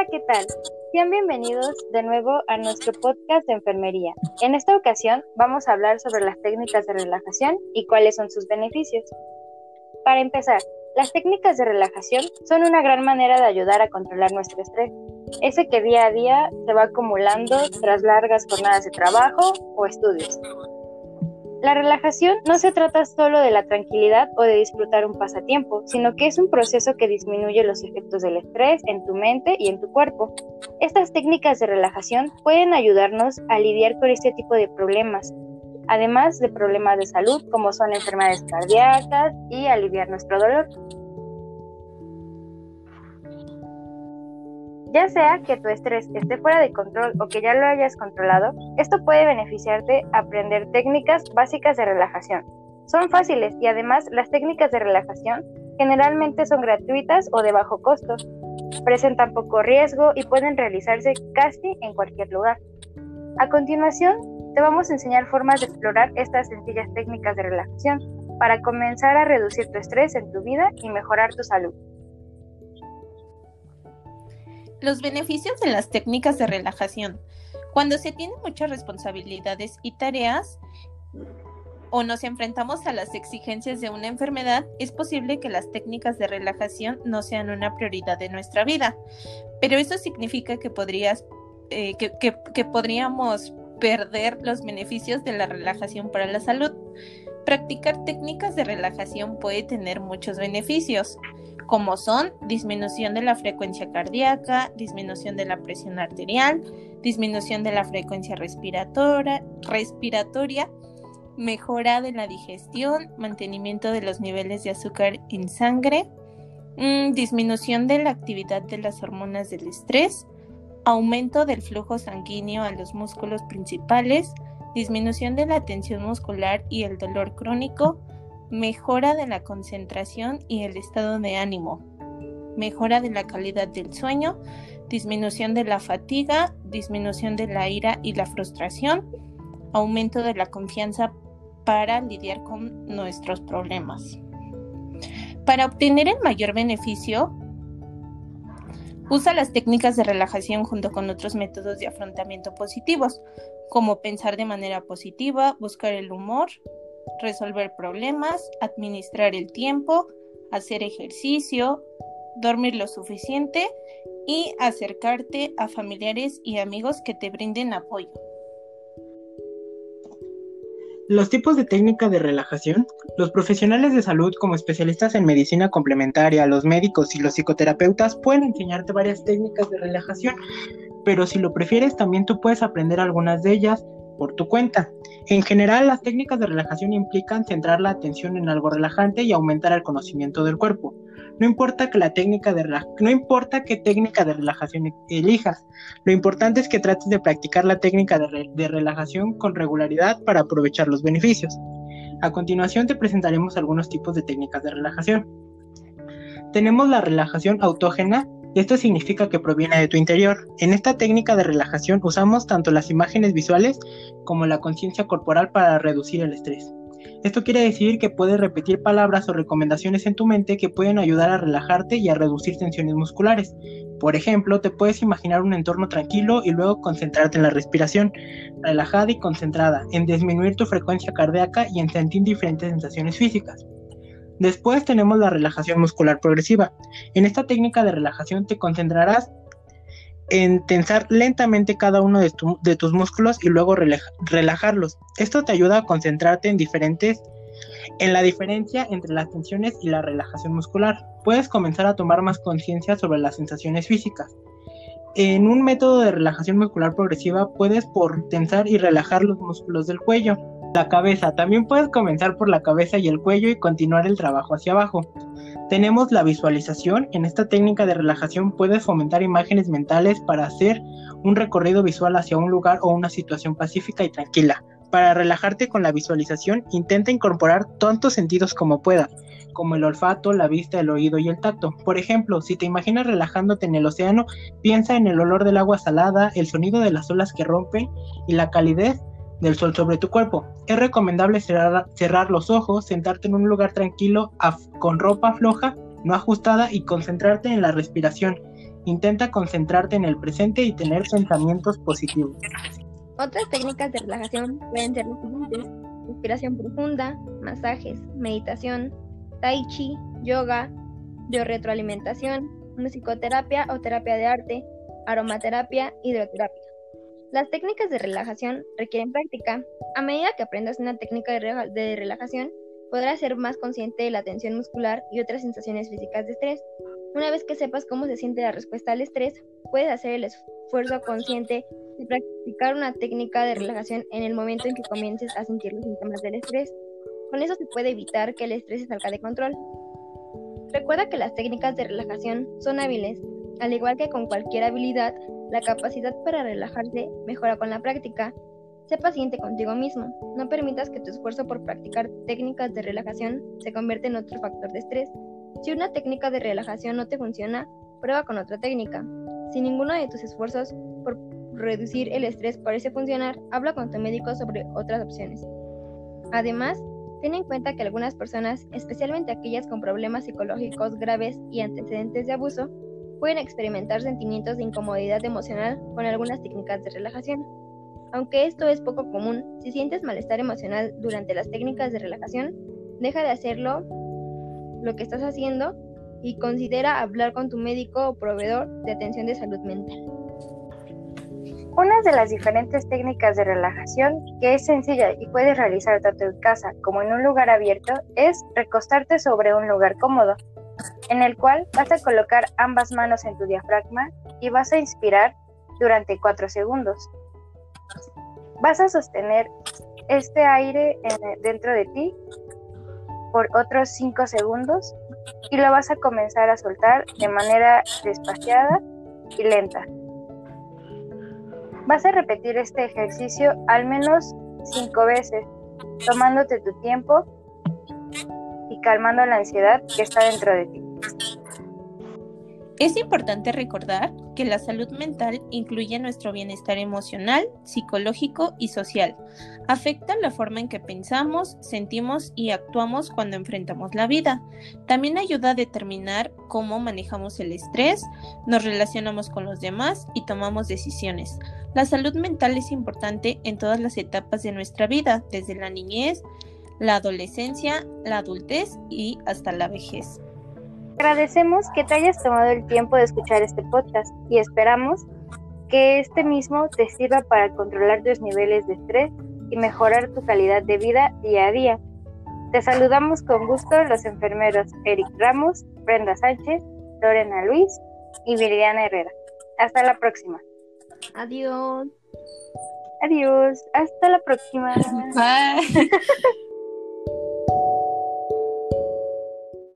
Hola, ¿qué tal? Sean bienvenidos de nuevo a nuestro podcast de enfermería. En esta ocasión vamos a hablar sobre las técnicas de relajación y cuáles son sus beneficios. Para empezar, las técnicas de relajación son una gran manera de ayudar a controlar nuestro estrés, ese que día a día se va acumulando tras largas jornadas de trabajo o estudios. La relajación no se trata solo de la tranquilidad o de disfrutar un pasatiempo, sino que es un proceso que disminuye los efectos del estrés en tu mente y en tu cuerpo. Estas técnicas de relajación pueden ayudarnos a lidiar con este tipo de problemas, además de problemas de salud como son enfermedades cardíacas y aliviar nuestro dolor. Ya sea que tu estrés esté fuera de control o que ya lo hayas controlado, esto puede beneficiarte aprender técnicas básicas de relajación. Son fáciles y además las técnicas de relajación generalmente son gratuitas o de bajo costo. Presentan poco riesgo y pueden realizarse casi en cualquier lugar. A continuación, te vamos a enseñar formas de explorar estas sencillas técnicas de relajación para comenzar a reducir tu estrés en tu vida y mejorar tu salud. Los beneficios de las técnicas de relajación. Cuando se tienen muchas responsabilidades y tareas o nos enfrentamos a las exigencias de una enfermedad, es posible que las técnicas de relajación no sean una prioridad de nuestra vida. Pero eso significa que, podrías, eh, que podríamos perder los beneficios de la relajación para la salud. Practicar técnicas de relajación puede tener muchos beneficios como son disminución de la frecuencia cardíaca, disminución de la presión arterial, disminución de la frecuencia respiratoria, respiratoria mejora de la digestión, mantenimiento de los niveles de azúcar en sangre, mm, disminución de la actividad de las hormonas del estrés, aumento del flujo sanguíneo a los músculos principales, disminución de la tensión muscular y el dolor crónico, mejora de la concentración y el estado de ánimo, mejora de la calidad del sueño, disminución de la fatiga, disminución de la ira y la frustración, aumento de la confianza para lidiar con nuestros problemas. Para obtener el mayor beneficio, usa las técnicas de relajación junto con otros métodos de afrontamiento positivos, como pensar de manera positiva, buscar el humor, resolver problemas, administrar el tiempo, hacer ejercicio, dormir lo suficiente y acercarte a familiares y amigos que te brinden apoyo. Los tipos de técnica de relajación. Los profesionales de salud como especialistas en medicina complementaria, los médicos y los psicoterapeutas pueden enseñarte varias técnicas de relajación, pero si lo prefieres también tú puedes aprender algunas de ellas por tu cuenta. En general, las técnicas de relajación implican centrar la atención en algo relajante y aumentar el conocimiento del cuerpo. No importa que la técnica de qué técnica de relajación elijas, lo importante es que trates de practicar la técnica de, de relajación con regularidad para aprovechar los beneficios. A continuación te presentaremos algunos tipos de técnicas de relajación. Tenemos la relajación autógena, esto significa que proviene de tu interior. En esta técnica de relajación usamos tanto las imágenes visuales como la conciencia corporal para reducir el estrés. Esto quiere decir que puedes repetir palabras o recomendaciones en tu mente que pueden ayudar a relajarte y a reducir tensiones musculares. Por ejemplo, te puedes imaginar un entorno tranquilo y luego concentrarte en la respiración, relajada y concentrada, en disminuir tu frecuencia cardíaca y en sentir diferentes sensaciones físicas. Después tenemos la relajación muscular progresiva. En esta técnica de relajación te concentrarás en tensar lentamente cada uno de, tus músculos y luego relajarlos. Esto te ayuda a concentrarte en diferentes en la diferencia entre las tensiones y la relajación muscular. Puedes comenzar a tomar más conciencia sobre las sensaciones físicas. En un método de relajación muscular progresiva puedes por tensar y relajar los músculos del cuello la cabeza. También puedes comenzar por la cabeza y el cuello y continuar el trabajo hacia abajo. Tenemos la visualización. En esta técnica de relajación puedes fomentar imágenes mentales para hacer un recorrido visual hacia un lugar o una situación pacífica y tranquila. Para relajarte con la visualización, intenta incorporar tantos sentidos como puedas, como el olfato, la vista, el oído y el tacto. Por ejemplo, si te imaginas relajándote en el océano, piensa en el olor del agua salada, el sonido de las olas que rompen y la calidez del sol sobre tu cuerpo. Es recomendable cerrar, los ojos, sentarte en un lugar tranquilo con ropa floja, no ajustada y concentrarte en la respiración. Intenta concentrarte en el presente y tener pensamientos positivos. Otras técnicas de relajación pueden ser las siguientes. Respiración profunda, masajes, meditación, tai chi, yoga, bioretroalimentación, musicoterapia o terapia de arte, aromaterapia, hidroterapia. Las técnicas de relajación requieren práctica. A medida que aprendas una técnica de relajación, podrás ser más consciente de la tensión muscular y otras sensaciones físicas de estrés. Una vez que sepas cómo se siente la respuesta al estrés, puedes hacer el esfuerzo consciente de practicar una técnica de relajación en el momento en que comiences a sentir los síntomas del estrés. Con eso se puede evitar que el estrés se salga de control. Recuerda que las técnicas de relajación son hábiles. Al igual que con cualquier habilidad, la capacidad para relajarse mejora con la práctica. Sé paciente contigo mismo. No permitas que tu esfuerzo por practicar técnicas de relajación se convierta en otro factor de estrés. Si una técnica de relajación no te funciona, prueba con otra técnica. Si ninguno de tus esfuerzos por reducir el estrés parece funcionar, habla con tu médico sobre otras opciones. Además, ten en cuenta que algunas personas, especialmente aquellas con problemas psicológicos graves y antecedentes de abuso, pueden experimentar sentimientos de incomodidad emocional con algunas técnicas de relajación. Aunque esto es poco común, si sientes malestar emocional durante las técnicas de relajación, deja de hacerlo lo que estás haciendo y considera hablar con tu médico o proveedor de atención de salud mental. Una de las diferentes técnicas de relajación que es sencilla y puedes realizar tanto en casa como en un lugar abierto es recostarte sobre un lugar cómodo, en el cual vas a colocar ambas manos en tu diafragma y vas a inspirar durante 4 segundos. Vas a sostener este aire dentro de ti por otros 5 segundos y lo vas a comenzar a soltar de manera despaciada y lenta. Vas a repetir este ejercicio al menos 5 veces, tomándote tu tiempo y calmando la ansiedad que está dentro de ti. Es importante recordar que la salud mental incluye nuestro bienestar emocional, psicológico y social. Afecta la forma en que pensamos, sentimos y actuamos cuando enfrentamos la vida. También ayuda a determinar cómo manejamos el estrés, nos relacionamos con los demás y tomamos decisiones. La salud mental es importante en todas las etapas de nuestra vida, desde la niñez, la adolescencia, la adultez y hasta la vejez. Agradecemos que te hayas tomado el tiempo de escuchar este podcast y esperamos que este mismo te sirva para controlar tus niveles de estrés y mejorar tu calidad de vida día a día. Te saludamos con gusto los enfermeros Eric Ramos, Brenda Sánchez, Lorena Luis y Viridiana Herrera. Hasta la próxima. Adiós. Adiós. Hasta la próxima. Bye.